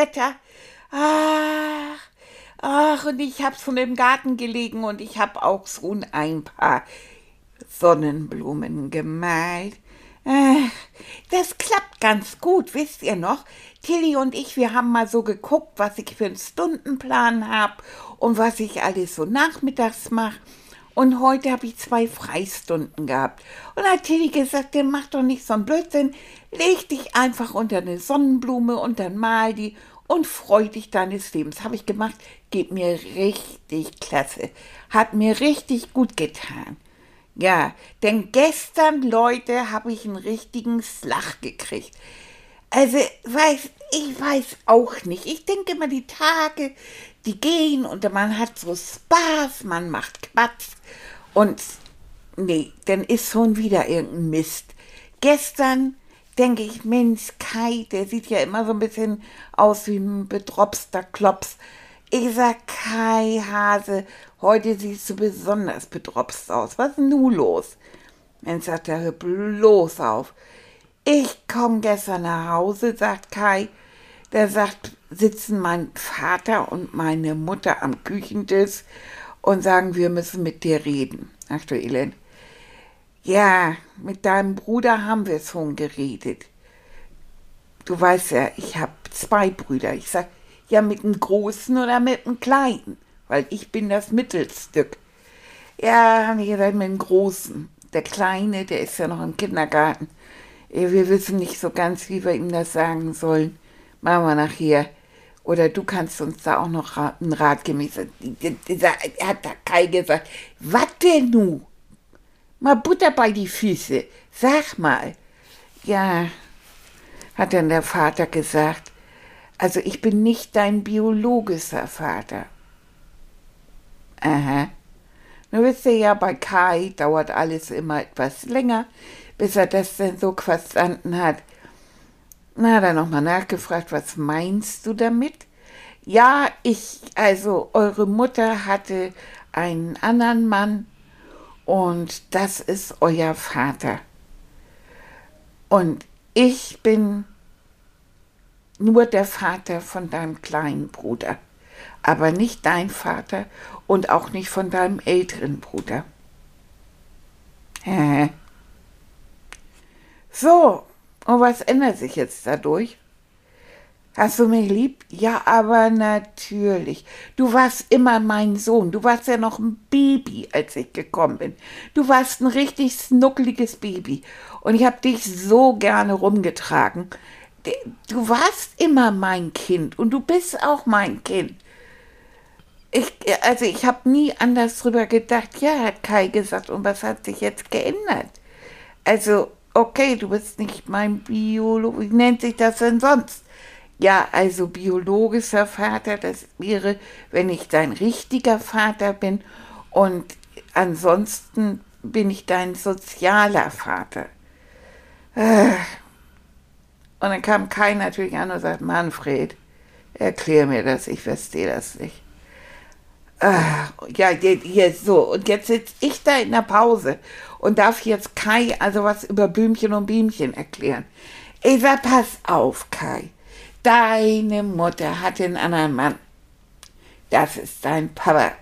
Wetter. Ach, ach, und ich hab schon im Garten gelegen und ich hab auch schon ein paar Sonnenblumen gemalt. Ach, das klappt ganz gut, wisst ihr noch? Tilly und ich, wir haben mal so geguckt, was ich für einen Stundenplan hab und was ich alles so nachmittags mache. Und heute habe ich zwei Freistunden gehabt. Und hat Tilly gesagt, der macht doch nicht so einen Blödsinn. Leg dich einfach unter eine Sonnenblume und dann mal die und freu dich deines Lebens. Habe ich gemacht, geht mir richtig klasse. Hat mir richtig gut getan. Ja, denn gestern, Leute, habe ich einen richtigen Slach gekriegt. Also, weiß, ich weiß auch nicht. Ich denke immer, die Tage, die gehen und man hat so Spaß, man macht Quatsch und nee, dann ist schon wieder irgendein Mist. Gestern denke ich, Mensch, Kai, der sieht ja immer so ein bisschen aus wie ein bedropster Klops. Ich sag, Kai, Hase, heute siehst du besonders bedropst aus. Was ist nun los? Dann sagt er, bloß auf. Ich komm gestern nach Hause, sagt Kai. Der sagt, sitzen mein Vater und meine Mutter am Küchentisch und sagen, wir müssen mit dir reden. Ach du Elend. Ja, mit deinem Bruder haben wir schon geredet. Du weißt ja, ich habe zwei Brüder. Ich sag, ja, mit dem Großen oder mit dem Kleinen, weil ich bin das Mittelstück. Ja, haben ich gesagt, mit dem Großen. Der Kleine, der ist ja noch im Kindergarten. Wir wissen nicht so ganz, wie wir ihm das sagen sollen. Machen wir nachher. Oder du kannst uns da auch noch einen Rat geben. Er hat da Kai gesagt, was denn nu? Mal Butter bei die Füße. Sag mal. Ja, hat dann der Vater gesagt. Also ich bin nicht dein biologischer Vater. Aha. Nun wisst ihr ja, bei Kai dauert alles immer etwas länger, bis er das denn so verstanden hat. Na, hat er nochmal nachgefragt, was meinst du damit? Ja, ich, also eure Mutter hatte einen anderen Mann und das ist euer Vater. Und ich bin nur der Vater von deinem kleinen Bruder, aber nicht dein Vater und auch nicht von deinem älteren Bruder. So, und was ändert sich jetzt dadurch? Hast du mich lieb? Ja, aber natürlich. Du warst immer mein Sohn. Du warst ja noch ein Baby, als ich gekommen bin. Du warst ein richtig snuckeliges Baby. Und ich habe dich so gerne rumgetragen. Du warst immer mein Kind und du bist auch mein Kind. Ich, also ich habe nie anders drüber gedacht. Ja, hat Kai gesagt. Und was hat sich jetzt geändert? Also okay, du bist nicht mein Biologe, wie nennt sich das denn sonst? Ja, also biologischer Vater, das wäre, wenn ich dein richtiger Vater bin und ansonsten bin ich dein sozialer Vater. Und dann kam Kai natürlich an und sagt, Manfred, erklär mir das, ich verstehe das nicht. Ja, hier so, und jetzt sitze ich da in der Pause und darf jetzt Kai also was über Blümchen und Bienchen erklären. Ich sag, pass auf, Kai. Deine Mutter hat einen anderen Mann. Das ist dein Papa.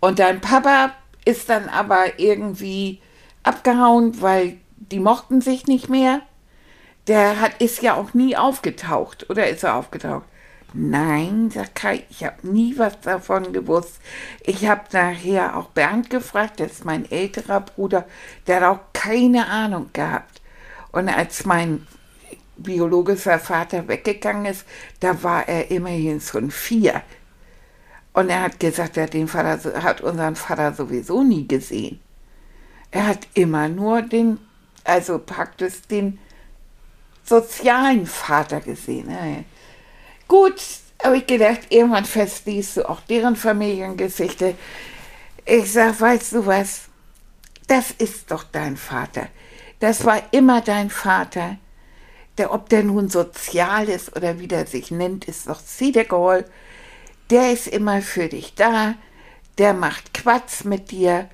Und dein Papa ist dann aber irgendwie abgehauen, weil die mochten sich nicht mehr. Der hat, ist ja auch nie aufgetaucht. Oder ist er aufgetaucht? Nein, sagt Kai, ich habe nie was davon gewusst. Ich habe nachher auch Bernd gefragt, das ist mein älterer Bruder, der hat auch keine Ahnung gehabt. Und als mein biologischer Vater weggegangen ist, da war er immerhin schon vier. Und er hat gesagt, er hat, den Vater, hat unseren Vater sowieso nie gesehen. Er hat immer nur den, also praktisch den sozialen Vater gesehen. Gut, habe ich gedacht, irgendwann verstehst du auch deren Familiengeschichte. Ich sag, weißt du was? Das ist doch dein Vater. Das war immer dein Vater. Der, ob der nun sozial ist oder wie der sich nennt, ist doch Siedegol. Der ist immer für dich da. Der macht Quatsch mit dir.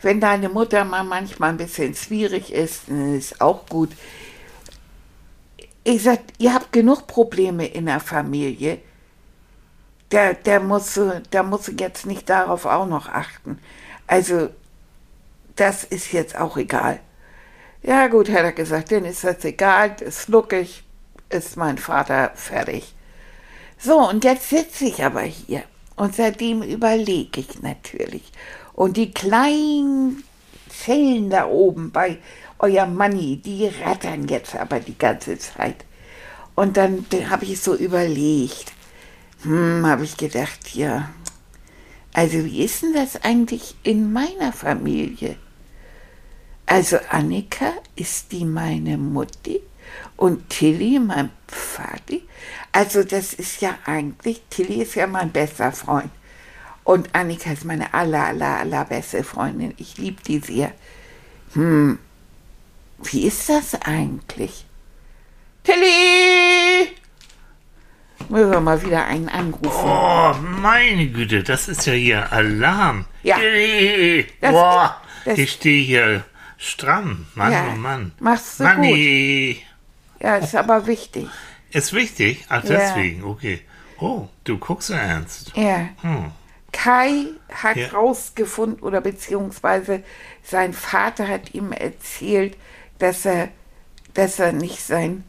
Wenn deine Mutter mal manchmal ein bisschen schwierig ist, ist auch gut. Ich sag, ihr habt genug Probleme in der Familie. Der, der muss, der muss jetzt nicht darauf auch noch achten. Also, das ist jetzt auch egal. Ja gut, hat er gesagt, dann ist das egal, ist logisch, ist mein Vater fertig. So, und jetzt sitze ich aber hier und seitdem überlege ich natürlich. Und die kleinen Zellen da oben bei euer Manni, die rattern jetzt aber die ganze Zeit. Und dann habe ich so überlegt, hm, habe ich gedacht, ja, also wie ist denn das eigentlich in meiner Familie? Also Annika ist die meine Mutti und Tilly mein Vati. Also das ist ja eigentlich, Tilly ist ja mein bester Freund. Und Annika ist meine aller, aller, allerbeste Freundin. Ich liebe die sehr. Hm, wie ist das eigentlich? Tilly! Müssen wir mal wieder einen anrufen. Oh, meine Güte, das ist ja hier Alarm. Ja. Hey, Das- Boah, das- ich stehe hier stramm. Mann, Ja, oh Mann. machst du Manni. Ja, ist aber wichtig. Ist wichtig? Ach, Ja. deswegen, okay. Oh, du guckst so ernst. Ja. Hm. Kai hat Ja. rausgefunden oder beziehungsweise sein Vater hat ihm erzählt, dass er, dass er nicht sein,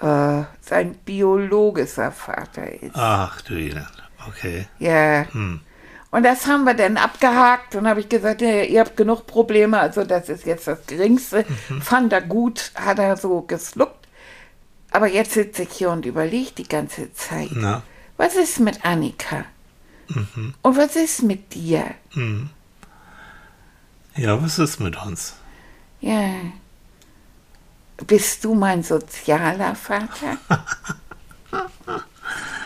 äh, sein biologischer Vater ist. Ach, du Elend. Okay. Ja. Hm. Und das haben wir dann abgehakt und habe ich gesagt, ja, ihr habt genug Probleme, also das ist jetzt das Geringste. Mhm. Fand er gut, hat er so gesluckt. Aber jetzt sitze ich hier und überlege die ganze Zeit, Na, was ist mit Annika? Mhm. Und was ist mit dir? ja, was ist mit uns? Ja. Bist du mein sozialer Vater?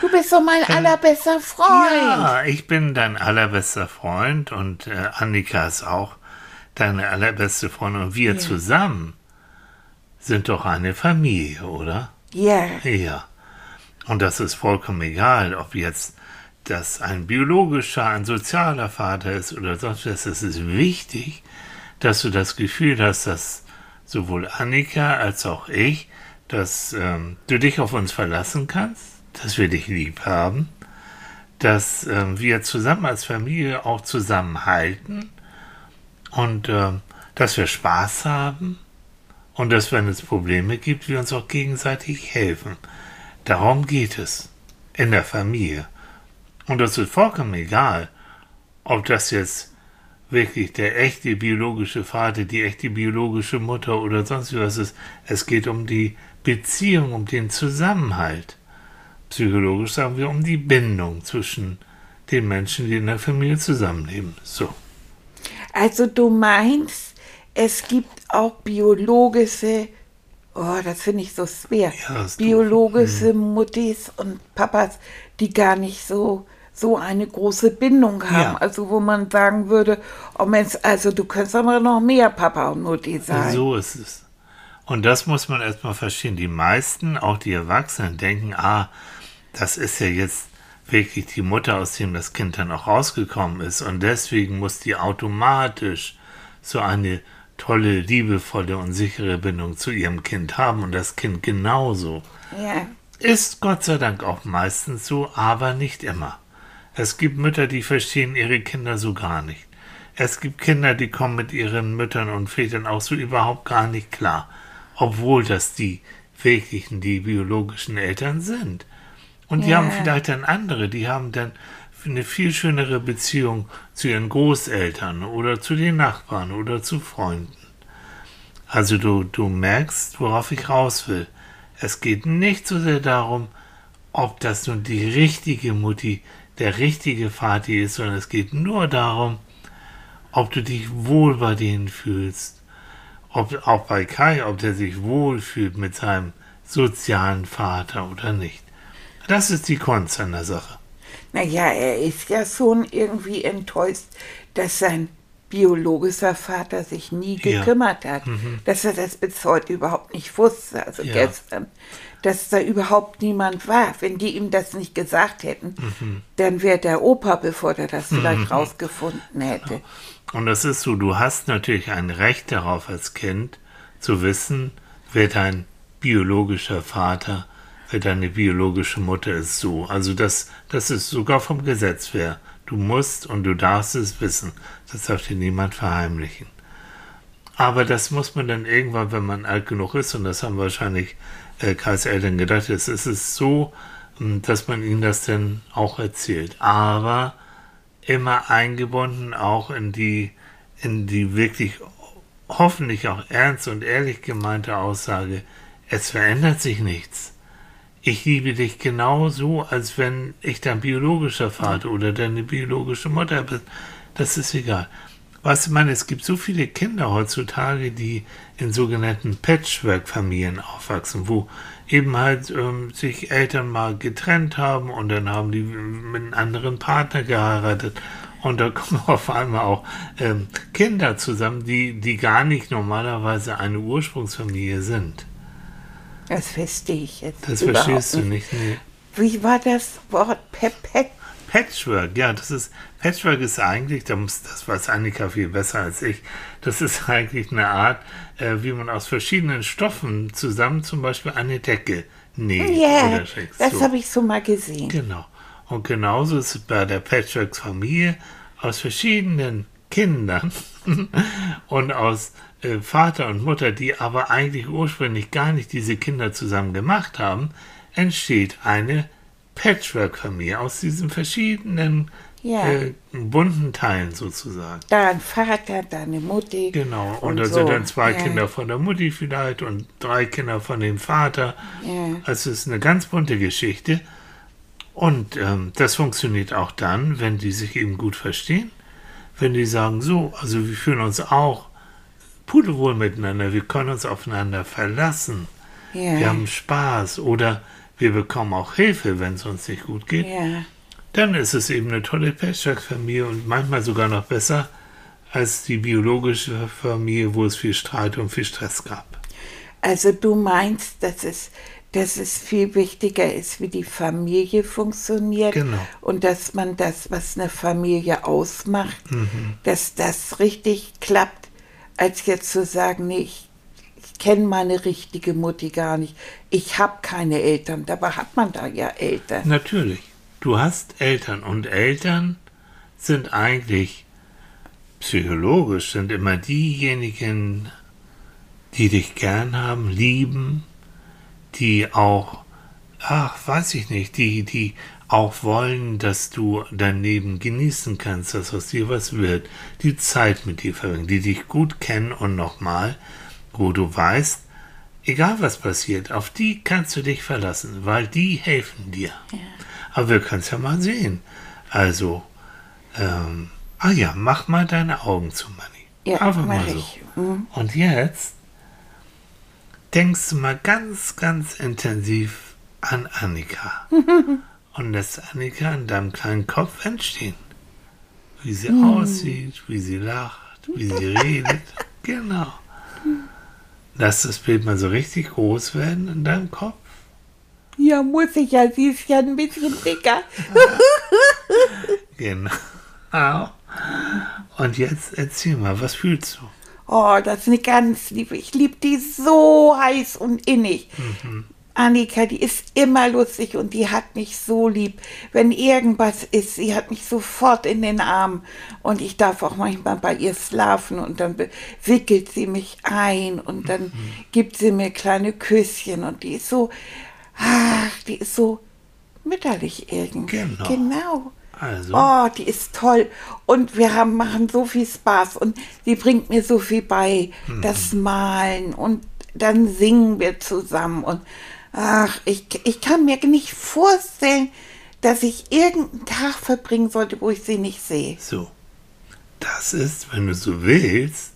Du bist so mein allerbester Freund. Ja, ich bin dein allerbester Freund und äh, Annika ist auch deine allerbeste Freundin und wir zusammen sind doch eine Familie, oder? Ja. Ja. Und das ist vollkommen egal, ob jetzt das ein biologischer, ein sozialer Vater ist oder sonst was. Es ist wichtig, dass du das Gefühl hast, dass sowohl Annika als auch ich, dass ähm, du dich auf uns verlassen kannst, dass wir dich lieb haben, dass ähm, wir zusammen als Familie auch zusammenhalten und ähm, dass wir Spaß haben und dass, wenn es Probleme gibt, wir uns auch gegenseitig helfen. Darum geht es in der Familie. Und das ist vollkommen egal, ob das jetzt wirklich der echte biologische Vater, die echte biologische Mutter oder sonst was ist. Es geht um die Beziehung, um den Zusammenhalt. Psychologisch sagen wir um die Bindung zwischen den Menschen, die in der Familie zusammenleben. So. Also du meinst, es gibt auch biologische, oh, das finde ich so schwer, Ja, biologische Mhm. Muttis und Papas, die gar nicht so so eine große Bindung haben. Ja. Also wo man sagen würde, oh Mensch, also du könntest aber noch mehr Papa und Mutti sein. So ist es. Und das muss man erstmal verstehen. Die meisten, auch die Erwachsenen, denken, ah, das ist ja jetzt wirklich die Mutter, aus dem das Kind dann auch rausgekommen ist. Und deswegen muss die automatisch so eine tolle, liebevolle und sichere Bindung zu ihrem Kind haben und das Kind genauso. Ja. Ist Gott sei Dank auch meistens so, aber nicht immer. Es gibt Mütter, die verstehen ihre Kinder so gar nicht. Es gibt Kinder, die kommen mit ihren Müttern und Vätern auch so überhaupt gar nicht klar, obwohl das die wirklichen, die biologischen Eltern sind. Und die haben vielleicht dann andere, die haben dann eine viel schönere Beziehung zu ihren Großeltern oder zu den Nachbarn oder zu Freunden. Also du, du merkst, worauf ich raus will. Es geht nicht so sehr darum, ob das nun die richtige Mutti, der richtige Vati ist, sondern es geht nur darum, ob du dich wohl bei denen fühlst, ob auch bei Kai, ob der sich wohl fühlt mit seinem sozialen Vater oder nicht. Das ist die Kunst an der Sache. Naja, er ist ja schon irgendwie enttäuscht, dass sein biologischer Vater sich nie Ja. gekümmert hat, Mhm. dass er das bis heute überhaupt nicht wusste, also Ja. gestern, dass da überhaupt niemand war. Wenn die ihm das nicht gesagt hätten, Mhm. dann wäre der Opa, bevor der das vielleicht rausgefunden hätte. Und das ist so, du hast natürlich ein Recht darauf als Kind zu wissen, wer dein biologischer Vater, wer deine biologische Mutter ist so. Also das, das ist sogar vom Gesetz her. Du musst und du darfst es wissen. Das darf dir niemand verheimlichen. Aber das muss man dann irgendwann, wenn man alt genug ist, und das haben wahrscheinlich äh, Kais Eltern gedacht, es ist es so, mh, dass man ihnen das dann auch erzählt. Aber immer eingebunden auch in die, in die wirklich hoffentlich auch ernst und ehrlich gemeinte Aussage, es verändert sich nichts. Ich liebe dich genauso, als wenn ich dein biologischer Vater oder deine biologische Mutter bin. Das ist egal. Was ich meine, es gibt so viele Kinder heutzutage, die in sogenannten Patchwork-Familien aufwachsen, wo eben halt ähm, sich Eltern mal getrennt haben und dann haben die mit einem anderen Partner geheiratet. Und da kommen auf einmal auch ähm, Kinder zusammen, die, die gar nicht normalerweise eine Ursprungsfamilie sind. Das verstehe ich jetzt Das verstehst du nicht. Nee. Wie war das Wort Pepet? Patchwork, ja, das ist, Patchwork ist eigentlich, da muss, das weiß Annika viel besser als ich, das ist eigentlich eine Art, äh, wie man aus verschiedenen Stoffen zusammen zum Beispiel eine Decke näht schickt. das so. habe ich so mal gesehen. Genau. Und genauso ist es bei der Patchworks-Familie aus verschiedenen Kindern und aus äh, Vater und Mutter, die aber eigentlich ursprünglich gar nicht diese Kinder zusammen gemacht haben, entsteht eine Patchwork-Familie aus diesen verschiedenen Ja. äh, bunten Teilen sozusagen. Da ein Vater, da eine Mutti. Genau. Und, Und da so, sind dann zwei ja. Kinder von der Mutti vielleicht und drei Kinder von dem Vater. Ja. Also es ist eine ganz bunte Geschichte. Und ähm, das funktioniert auch dann, wenn die sich eben gut verstehen. Wenn die sagen, so, also wir fühlen uns auch pudelwohl miteinander, wir können uns aufeinander verlassen, wir haben Spaß oder wir bekommen auch Hilfe, wenn es uns nicht gut geht ja. dann ist es eben eine tolle Patchwork-Familie und manchmal sogar noch besser als die biologische Familie, wo es viel Streit und viel Stress gab. Also du meinst, dass es, dass es viel wichtiger ist, wie die Familie funktioniert Genau. und dass man das, was eine Familie ausmacht, Mhm. dass das richtig klappt, als jetzt zu sagen, nee, ich, kenne meine richtige Mutti gar nicht. Ich habe keine Eltern, dabei hat man da ja Eltern. Natürlich, du hast Eltern und Eltern sind eigentlich psychologisch, sind immer diejenigen, die dich gern haben, lieben, die auch, ach, weiß ich nicht, die, die auch wollen, dass du dein Leben genießen kannst, dass aus dir was wird, die Zeit mit dir verbringen, die dich gut kennen und nochmal, wo du weißt, egal was passiert, auf die kannst du dich verlassen, weil die helfen dir. Aber wir können es ja mal sehen. Also, ähm, ah ja, mach mal deine Augen zu, Manni. Ja, Einfach mal so. Mhm. Und jetzt denkst du mal ganz, ganz intensiv an Annika. und lässt Annika in deinem kleinen Kopf entstehen. Wie sie aussieht, wie sie lacht, wie sie redet. Genau. Lass das Bild mal so richtig groß werden in deinem Kopf. Ja, muss ich ja, sie ist ja ein bisschen dicker. Genau. Und jetzt erzähl mal, was fühlst du? Oh, das ist eine ganz liebe. Ich liebe die so heiß und innig. Annika, die ist immer lustig und die hat mich so lieb. Wenn irgendwas ist, sie hat mich sofort in den Arm und ich darf auch manchmal bei ihr schlafen und dann wickelt sie mich ein und dann gibt sie mir kleine Küsschen und die ist so, ach, die ist so mütterlich irgendwie. Genau. genau. Also, Oh, die ist toll. Und wir haben, machen so viel Spaß. Und die bringt mir so viel bei. Das Malen. Und dann singen wir zusammen. Und ach, ich, ich kann mir nicht vorstellen, dass ich irgendeinen Tag verbringen sollte, wo ich sie nicht sehe. so. das ist, wenn du so willst,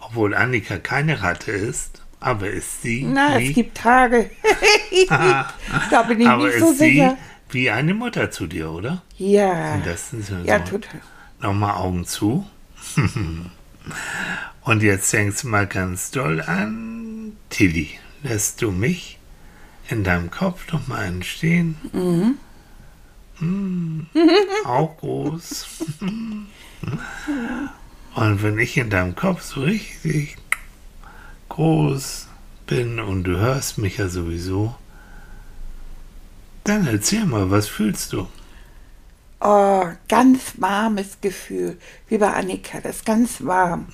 obwohl Annika keine Ratte ist, aber ist sie. Na, wie, es gibt Tage. da bin ich aber nicht ist so sie sicher. wie eine Mutter zu dir, oder? Ja. Das ist ja, total. Nochmal Augen zu. Und jetzt denkst du mal ganz doll an Tilly. Lässt du mich in deinem Kopf nochmal entstehen? Mhm. Auch groß. Und wenn ich in deinem Kopf so richtig groß bin und du hörst mich ja sowieso, dann erzähl mal, was fühlst du? Oh, ganz warmes Gefühl, wie bei Annika, das ist ganz warm.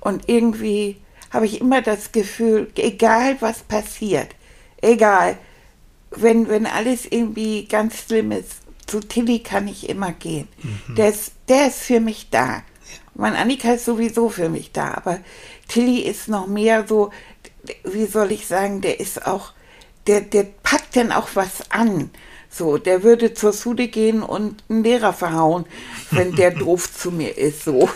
Und irgendwie habe ich immer das Gefühl, egal was passiert, egal, wenn, wenn alles irgendwie ganz schlimm ist, zu Tilly kann ich immer gehen. Der, ist, der ist für mich da. Mein Annika ist sowieso für mich da, aber Tilly ist noch mehr so, wie soll ich sagen, der ist auch, der, der packt dann auch was an. So, der würde zur Schule gehen und einen Lehrer verhauen, wenn der doof zu mir ist. So,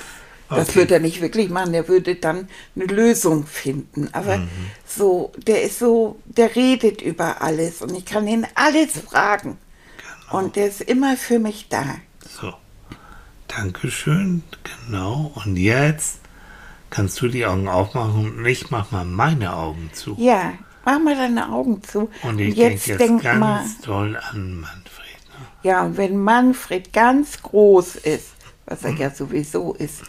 das Okay. würde er nicht wirklich machen. Der würde dann eine Lösung finden. Aber so, der ist so, der redet über alles und ich kann ihn alles fragen. Und der ist immer für mich da. So. Dankeschön, genau. Und jetzt kannst du die Augen aufmachen und ich mach mal meine Augen zu. Ja, mach mal deine Augen zu. Und ich jetzt denke jetzt denk ganz mal. doll an Manfred. Ne? Ja, und wenn Manfred ganz groß ist, was er ja sowieso ist,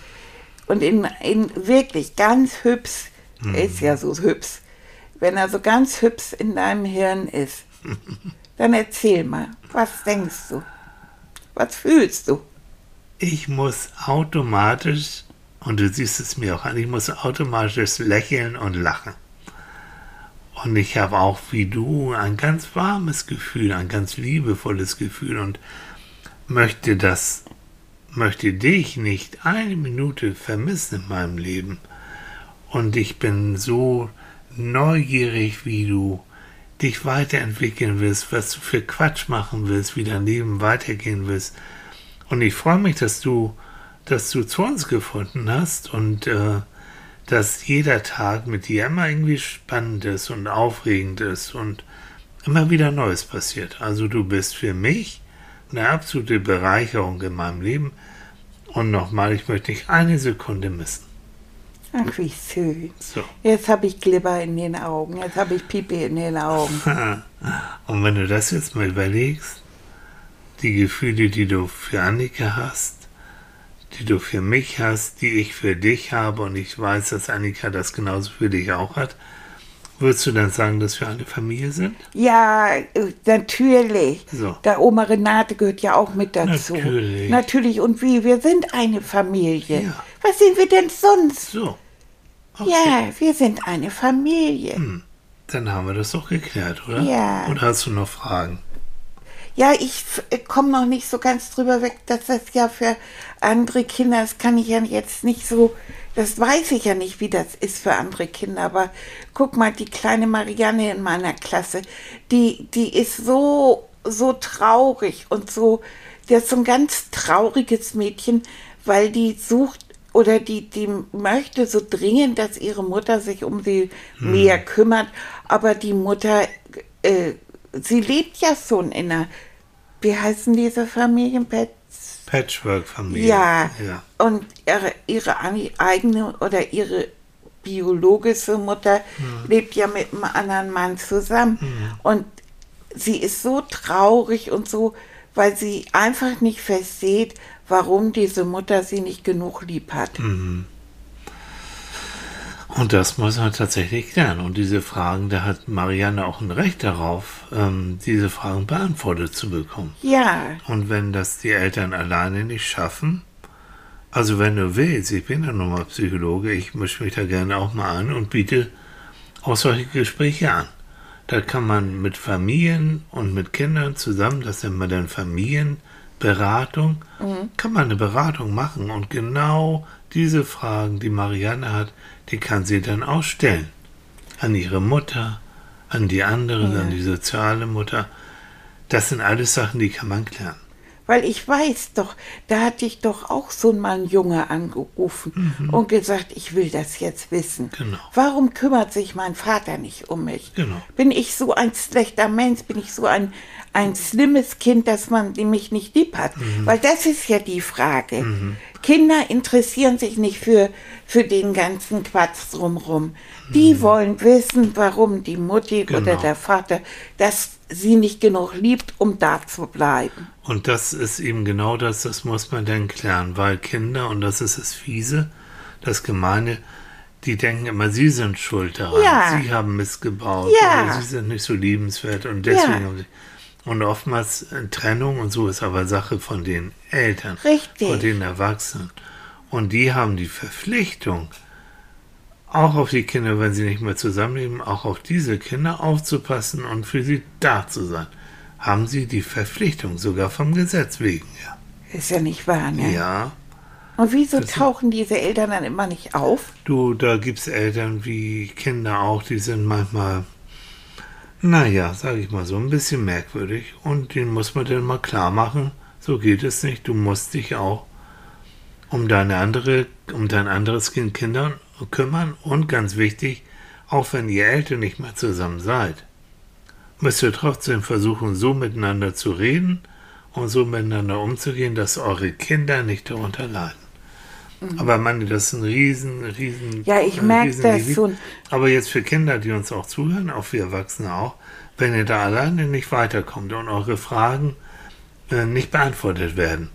und in, in wirklich ganz hübsch, er ist ja so hübsch, wenn er so ganz hübsch in deinem Hirn ist, dann erzähl mal, was denkst du? Was fühlst du? Ich muss automatisch, und du siehst es mir auch an, ich muss automatisch lächeln und lachen. Und ich habe auch wie du ein ganz warmes Gefühl, ein ganz liebevolles Gefühl und möchte das, möchte dich nicht eine Minute vermissen in meinem Leben. Und ich bin so neugierig, wie du dich weiterentwickeln willst, was du für Quatsch machen willst, wie dein Leben weitergehen willst. Und ich freue mich, dass du, dass du zu uns gefunden hast und äh, dass jeder Tag mit dir immer irgendwie spannend ist und aufregend ist und immer wieder Neues passiert. Also du bist für mich eine absolute Bereicherung in meinem Leben. Und nochmal, ich möchte nicht eine Sekunde missen. Ach, wie schön. So. Jetzt habe ich Glibber in den Augen, jetzt habe ich Pipi in den Augen. Und wenn du das jetzt mal überlegst, die Gefühle, die du für Annika hast, die du für mich hast, die ich für dich habe und ich weiß, dass Annika das genauso für dich auch hat, würdest du dann sagen, dass wir eine Familie sind? Ja, äh, natürlich. So. Da Oma Renate gehört ja auch mit dazu. Natürlich. Natürlich. Und wie? Wir sind eine Familie. Ja. Was sind wir denn sonst? So. Okay. Ja, wir sind eine Familie. Dann haben wir das doch geklärt, oder? Ja. Oder hast du noch Fragen? Ja, ich komme noch nicht so ganz drüber weg, dass das ja für andere Kinder, das kann ich ja jetzt nicht so, das weiß ich ja nicht, wie das ist für andere Kinder, aber guck mal, die kleine Marianne in meiner Klasse, die, die ist so, so traurig und so, der ist so ein ganz trauriges Mädchen, weil die sucht oder die, die möchte so dringend, dass ihre Mutter sich um sie mehr kümmert, aber die Mutter, äh, sie lebt ja schon in einer, wie heißen diese Familienpets? Patchwork-Familie. Ja, ja. und ihre, ihre eigene oder ihre biologische Mutter lebt ja mit einem anderen Mann zusammen. Und sie ist so traurig und so, weil sie einfach nicht versteht, warum diese Mutter sie nicht genug lieb hat. Und das muss man tatsächlich klären. Und diese Fragen, da hat Marianne auch ein Recht darauf, ähm, diese Fragen beantwortet zu bekommen. Ja, Und wenn das die Eltern alleine nicht schaffen, also wenn du willst, ich bin ja nun mal Psychologe, ich mische mich da gerne auch mal an und biete auch solche Gespräche an. Da kann man mit Familien und mit Kindern zusammen, das nennt man dann Familienberatung, kann man eine Beratung machen und genau diese Fragen, die Marianne hat, die kann sie dann auch stellen. An ihre Mutter, an die anderen, Ja. an die soziale Mutter. Das sind alles Sachen, die kann man klären. Weil ich weiß doch, da hatte ich doch auch so mal einen Junge angerufen und gesagt, ich will das jetzt wissen. Mhm. Genau. Warum kümmert sich mein Vater nicht um mich? Genau. Bin ich so ein schlechter Mensch? Bin ich so ein, ein schlimmes Kind, dass man mich nicht lieb hat? Mhm. Weil das ist ja die Frage. Kinder interessieren sich nicht für, für den ganzen Quatsch drumrum. Die wollen wissen, warum die Mutti oder Mhm. Genau. der Vater das sie nicht genug liebt, um da zu bleiben. Und das ist eben genau das, das muss man dann klären, weil Kinder, und das ist das Fiese, das Gemeine, die denken immer, sie sind schuld daran. Ja. Sie haben missgebaut. Ja. Oder sie sind nicht so liebenswert und deswegen Ja. haben sie. Und oftmals äh, Trennung und so ist aber Sache von den Eltern, Richtig. von den Erwachsenen. Und die haben die Verpflichtung, auch auf die Kinder, wenn sie nicht mehr zusammenleben, auch auf diese Kinder aufzupassen und für sie da zu sein. Haben sie die Verpflichtung, sogar vom Gesetz wegen, ja. Ist ja nicht wahr, ne? Ja, Und wieso tauchen diese Eltern dann immer nicht auf? du, da gibt's Eltern wie Kinder auch, die sind manchmal, naja, sag ich mal so, ein bisschen merkwürdig. Und denen muss man dann mal klar machen, so geht es nicht. Du musst dich auch um deine andere, um dein anderes Kind Kinder kümmern. Und ganz wichtig, auch wenn ihr Eltern nicht mehr zusammen seid, müsst ihr trotzdem versuchen, so miteinander zu reden und so miteinander umzugehen, dass eure Kinder nicht darunter leiden. Aber Mann, das ist ein riesen, riesen. Mhm. Ja, ich ein merk riesen das schon. Aber jetzt für Kinder, die uns auch zuhören, auch wir Erwachsene auch, wenn ihr da alleine nicht weiterkommt und eure Fragen äh, nicht beantwortet werden,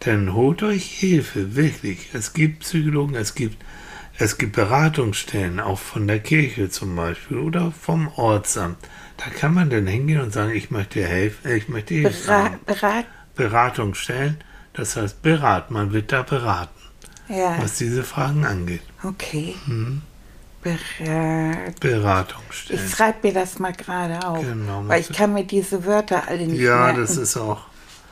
dann holt euch Hilfe, wirklich. Es gibt Psychologen, es gibt, es gibt Beratungsstellen, auch von der Kirche zum Beispiel oder vom Ortsamt. Da kann man dann hingehen und sagen, ich möchte helfen, ich möchte Hilfe Bera haben. berat Beratungsstellen, das heißt beraten, man wird da beraten, ja, was diese Fragen angeht. okay. Mhm. Berat ich Beratungsstellen. schreibe mir das mal gerade auf, Genau, weil ich kann mir diese Wörter alle nicht Ja, merken. das ist auch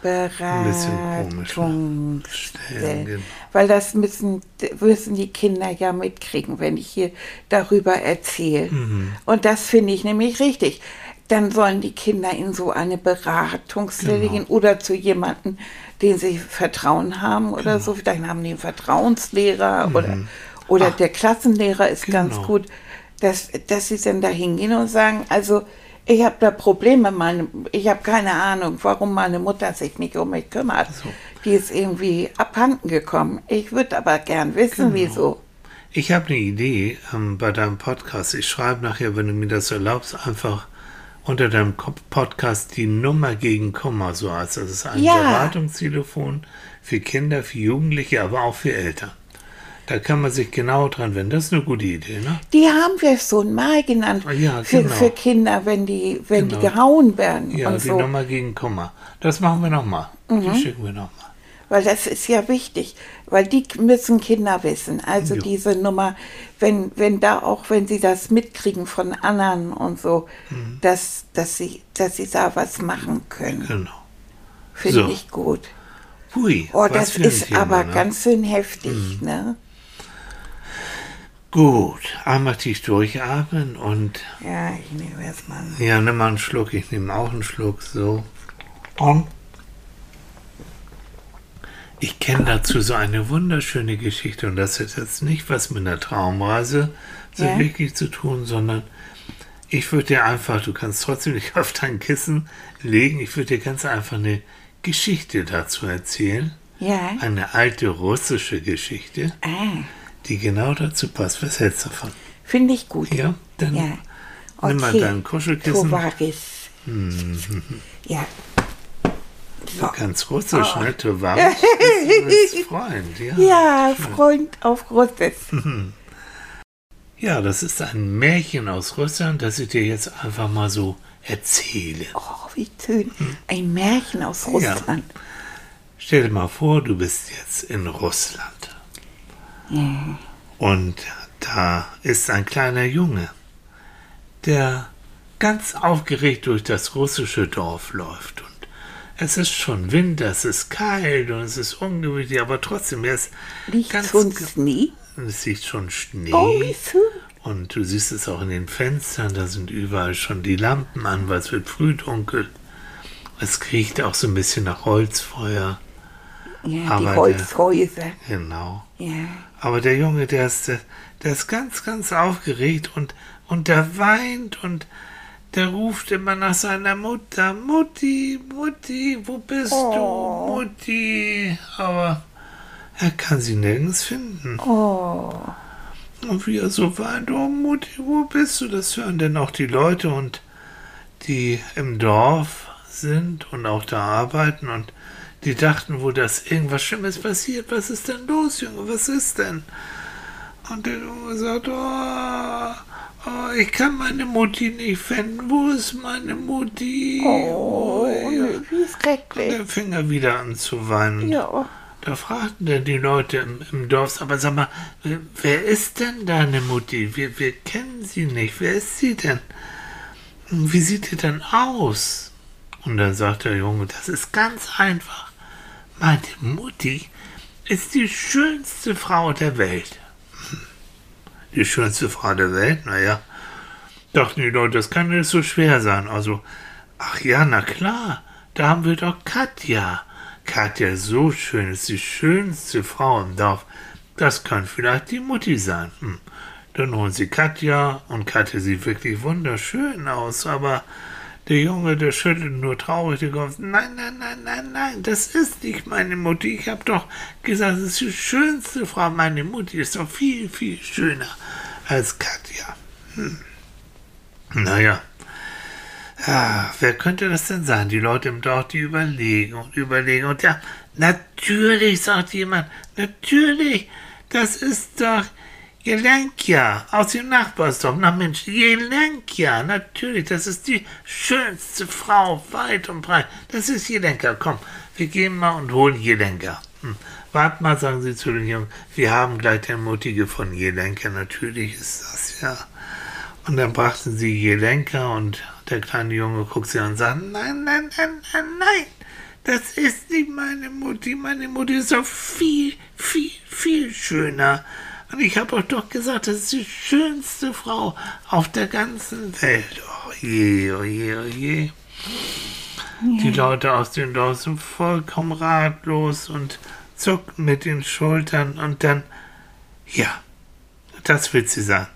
ein bisschen komisch. Ne? Stellen, genau. Weil das müssen, müssen die Kinder ja mitkriegen, wenn ich hier darüber erzähle. Mhm. Und das finde ich nämlich richtig. Dann sollen die Kinder in so eine Beratungsstelle Genau. gehen oder zu jemandem, den sie Vertrauen haben oder Genau. so. Vielleicht haben die einen Vertrauenslehrer oder, oder der Klassenlehrer ist ganz Mhm. Genau. gut, dass, dass sie dann da hingehen und sagen, also ich habe da Probleme, meine, ich habe keine Ahnung, warum meine Mutter sich nicht um mich kümmert. So. Die ist irgendwie abhanden gekommen. Ich würde aber gern wissen, Genau. wieso. Ich habe eine Idee ähm, bei deinem Podcast. Ich schreibe nachher, wenn du mir das erlaubst, einfach unter deinem Podcast die Nummer gegen Kummer so als das ist ein Ja. Beratungstelefon für Kinder, für Jugendliche, aber auch für Eltern. Da kann man sich genau dran wenden. Das ist eine gute Idee, ne? Die haben wir schon mal genannt Ja, für, genau. für Kinder, wenn die, wenn die Genau. gehauen werden Ja, und die so. Nummer gegen Kummer. Das machen wir nochmal. Mhm. Die schicken wir nochmal. Weil das ist ja wichtig, weil die müssen Kinder wissen. Also Ja. diese Nummer, wenn, wenn da auch, wenn sie das mitkriegen von anderen und so, Mhm. dass, dass, sie, dass sie da was machen können. Genau. Finde So. ich gut. Hui, Oh, was das ist Thema, aber ne? ganz schön heftig, ne? Gut, einmal tief durchatmen und Ja, ich nehme erstmal. ja, nimm mal einen Schluck. Ich nehme auch einen Schluck. So. Und ich kenne dazu so eine wunderschöne Geschichte und das hat jetzt nicht was mit einer Traumreise so Ja. wirklich zu tun, sondern ich würde dir einfach, du kannst trotzdem nicht auf dein Kissen legen, ich würde dir ganz einfach eine Geschichte dazu erzählen. Ja. Eine alte russische Geschichte, Ah, die genau dazu passt. Was hältst du davon? finde ich gut. Ja, dann Ja. nimm mal Okay. dein Kuschelkissen. Tovaris. Ja. So. Ganz russisch, Oh. ne? Ist als Freund, ja. Ja, Freund auf Russisch. Ja, das ist ein Märchen aus Russland, das ich dir jetzt einfach mal so erzähle. Oh, wie schön. Ein Märchen aus Ja. Russland. Stell dir mal vor, du bist jetzt in Russland. Und da ist ein kleiner Junge, der ganz aufgeregt durch das russische Dorf läuft. Es ist schon Winter, es ist kalt und es ist ungemütlich, aber trotzdem, er ist ganz schon Schnee? Es liegt schon Schnee. Oh. Und du siehst es auch in den Fenstern, da sind überall schon die Lampen an, weil es wird früh dunkel. Es riecht auch so ein bisschen nach Holzfeuer. Ja, Aber die der- Holzhäuser. Genau. Ja. Aber der Junge, der ist, der, der ist ganz, ganz aufgeregt und, und der weint und der ruft immer nach seiner Mutter. Mutti, Mutti, wo bist du, Mutti? Aber er kann sie nirgends finden. Oh. Und wie er so weint, oh Mutti, wo bist du? Das hören denn auch die Leute und die im Dorf sind und auch da arbeiten und die dachten wohl, dass irgendwas Schlimmes passiert. Was ist denn los, Junge? Was ist denn? Und der Junge sagt, oh, oh ich kann meine Mutti nicht finden. Wo ist meine Mutti? Oh, ja. wie schrecklich. Der fing er wieder an zu weinen. Ja. Da fragten dann die Leute im, im Dorf, aber sag mal, wer- wer ist denn deine Mutti? Wir, wir kennen sie nicht. Wer ist sie denn? Wie sieht die denn aus? Und dann sagt der Junge, das ist ganz einfach. Meine Mutti ist die schönste Frau der Welt. Die schönste Frau der Welt? Naja, dachten die Leute, das kann nicht so schwer sein. Also, ach ja, na klar, da haben wir doch Katja. Katja ist so schön, ist die schönste Frau im Dorf. Das kann vielleicht die Mutti sein. Hm. Dann holen sie Katja und Katja sieht wirklich wunderschön aus, aber der Junge, der schüttelt nur traurig den Kopf. Nein, nein, nein, nein, nein, das ist nicht meine Mutti. Ich habe doch gesagt, es ist die schönste Frau. Meine Mutti ist doch viel, viel schöner als Katja. Hm. Naja. Ja, wer könnte das denn sein? Die Leute im Dorf, die überlegen und überlegen. Und ja, natürlich, sagt jemand, natürlich, das ist doch Jelenkia aus dem Nachbarsdorf. Na Mensch, Jelenkia, natürlich, das ist die schönste Frau weit und breit. Das ist Jelenka. Komm, wir gehen mal und holen Jelenka. Hm. Wart mal, sagen sie zu den Jungen, wir haben gleich den Mutti gefunden. Jelenka, natürlich ist das, ja. Und dann brachten sie Jelenka und der kleine Junge guckt sie an und sagt, nein, nein, nein, nein, nein, das ist nicht meine Mutti. Meine Mutti ist doch viel, viel, viel schöner. Und ich habe euch doch gesagt, das ist die schönste Frau auf der ganzen Welt. Oh je, oh je, oh je. Die Leute aus dem Dorf sind vollkommen ratlos und zuckten mit den Schultern und dann, ja, das wird sie sein.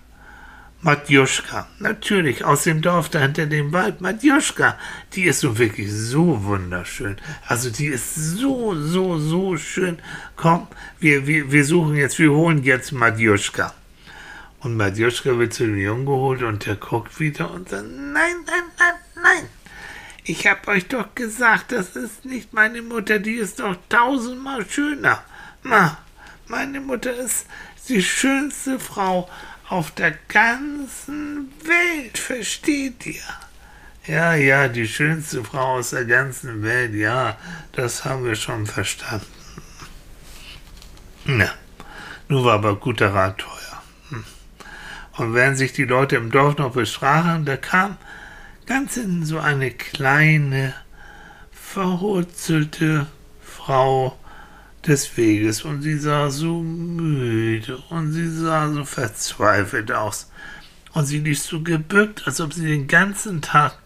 Matjuschka, natürlich, aus dem Dorf da hinter dem Wald. Matjuschka, die ist so wirklich so wunderschön. Also die ist so, so, so schön. Komm, wir, wir, wir suchen jetzt, wir holen jetzt Matjuschka. Und Matjuschka wird zu dem Jungen geholt und der guckt wieder und sagt, nein, nein, nein, nein. Ich hab euch doch gesagt, das ist nicht meine Mutter, die ist doch tausendmal schöner. Na, meine Mutter ist die schönste Frau auf der ganzen Welt, versteht ihr? Ja, ja, die schönste Frau aus der ganzen Welt, ja, das haben wir schon verstanden. Na, nun war aber guter Rat teuer. Hm. Und während sich die Leute im Dorf noch bestrachen, da kam ganz in so eine kleine, verhurzelte Frau des Weges und sie sah so müde und sie sah so verzweifelt aus. Und sie lief so gebückt, als ob sie den ganzen Tag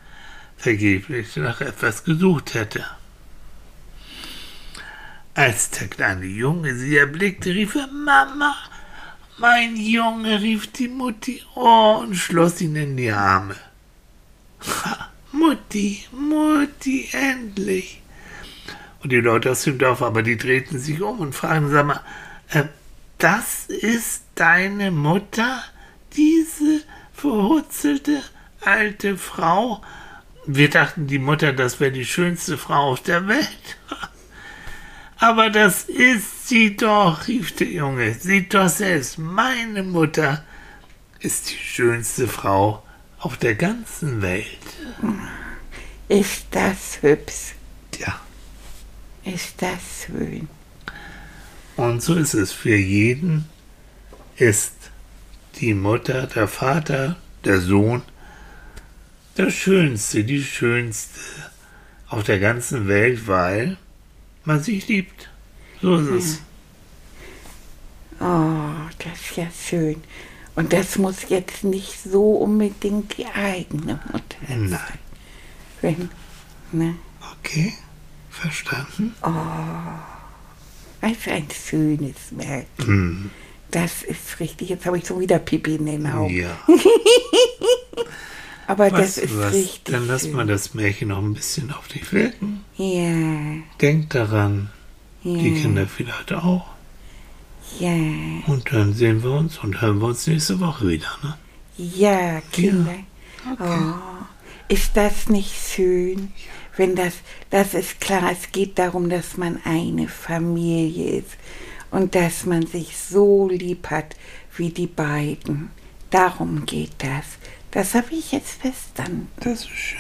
vergeblich nach etwas gesucht hätte. Als der kleine Junge sie erblickte, rief er Mama, mein Junge, rief die Mutti oh, und schloss ihn in die Arme. Mutti, Mutti, endlich. Und die Leute aus dem Dorf, aber die drehten sich um und fragten, sag mal, äh, das ist deine Mutter, diese verhutzelte alte Frau? Wir dachten, die Mutter, das wäre die schönste Frau auf der Welt. Aber das ist sie doch, rief der Junge. Sieh doch selbst, meine Mutter ist die schönste Frau auf der ganzen Welt. Ist das hübsch? Ja. Ist das schön? Und so ist es für jeden, ist die Mutter, der Vater, der Sohn der Schönste, die Schönste auf der ganzen Welt, weil man sich liebt. So ist es. Oh, das ist ja schön. Und das muss jetzt nicht so unbedingt die eigene Mutter Nein. sein. Wenn, ne? Okay, verstanden. Was für ein schönes Märchen. Hm, Das ist richtig. Jetzt habe ich schon wieder Pipi in den Augen. ja. Aber Was, das ist was, richtig. dann lass mal das Märchen noch ein bisschen auf dich wirken. Ja, Denk daran, ja, die Kinder vielleicht auch. ja, Und dann sehen wir uns und hören wir uns nächste Woche wieder. Ne? ja, Kinder. Okay. Oh, ist das nicht schön? Wenn das, das ist klar, es geht darum, dass man eine Familie ist und dass man sich so lieb hat wie die beiden. Darum geht das. Das habe ich jetzt verstanden. Das ist schön.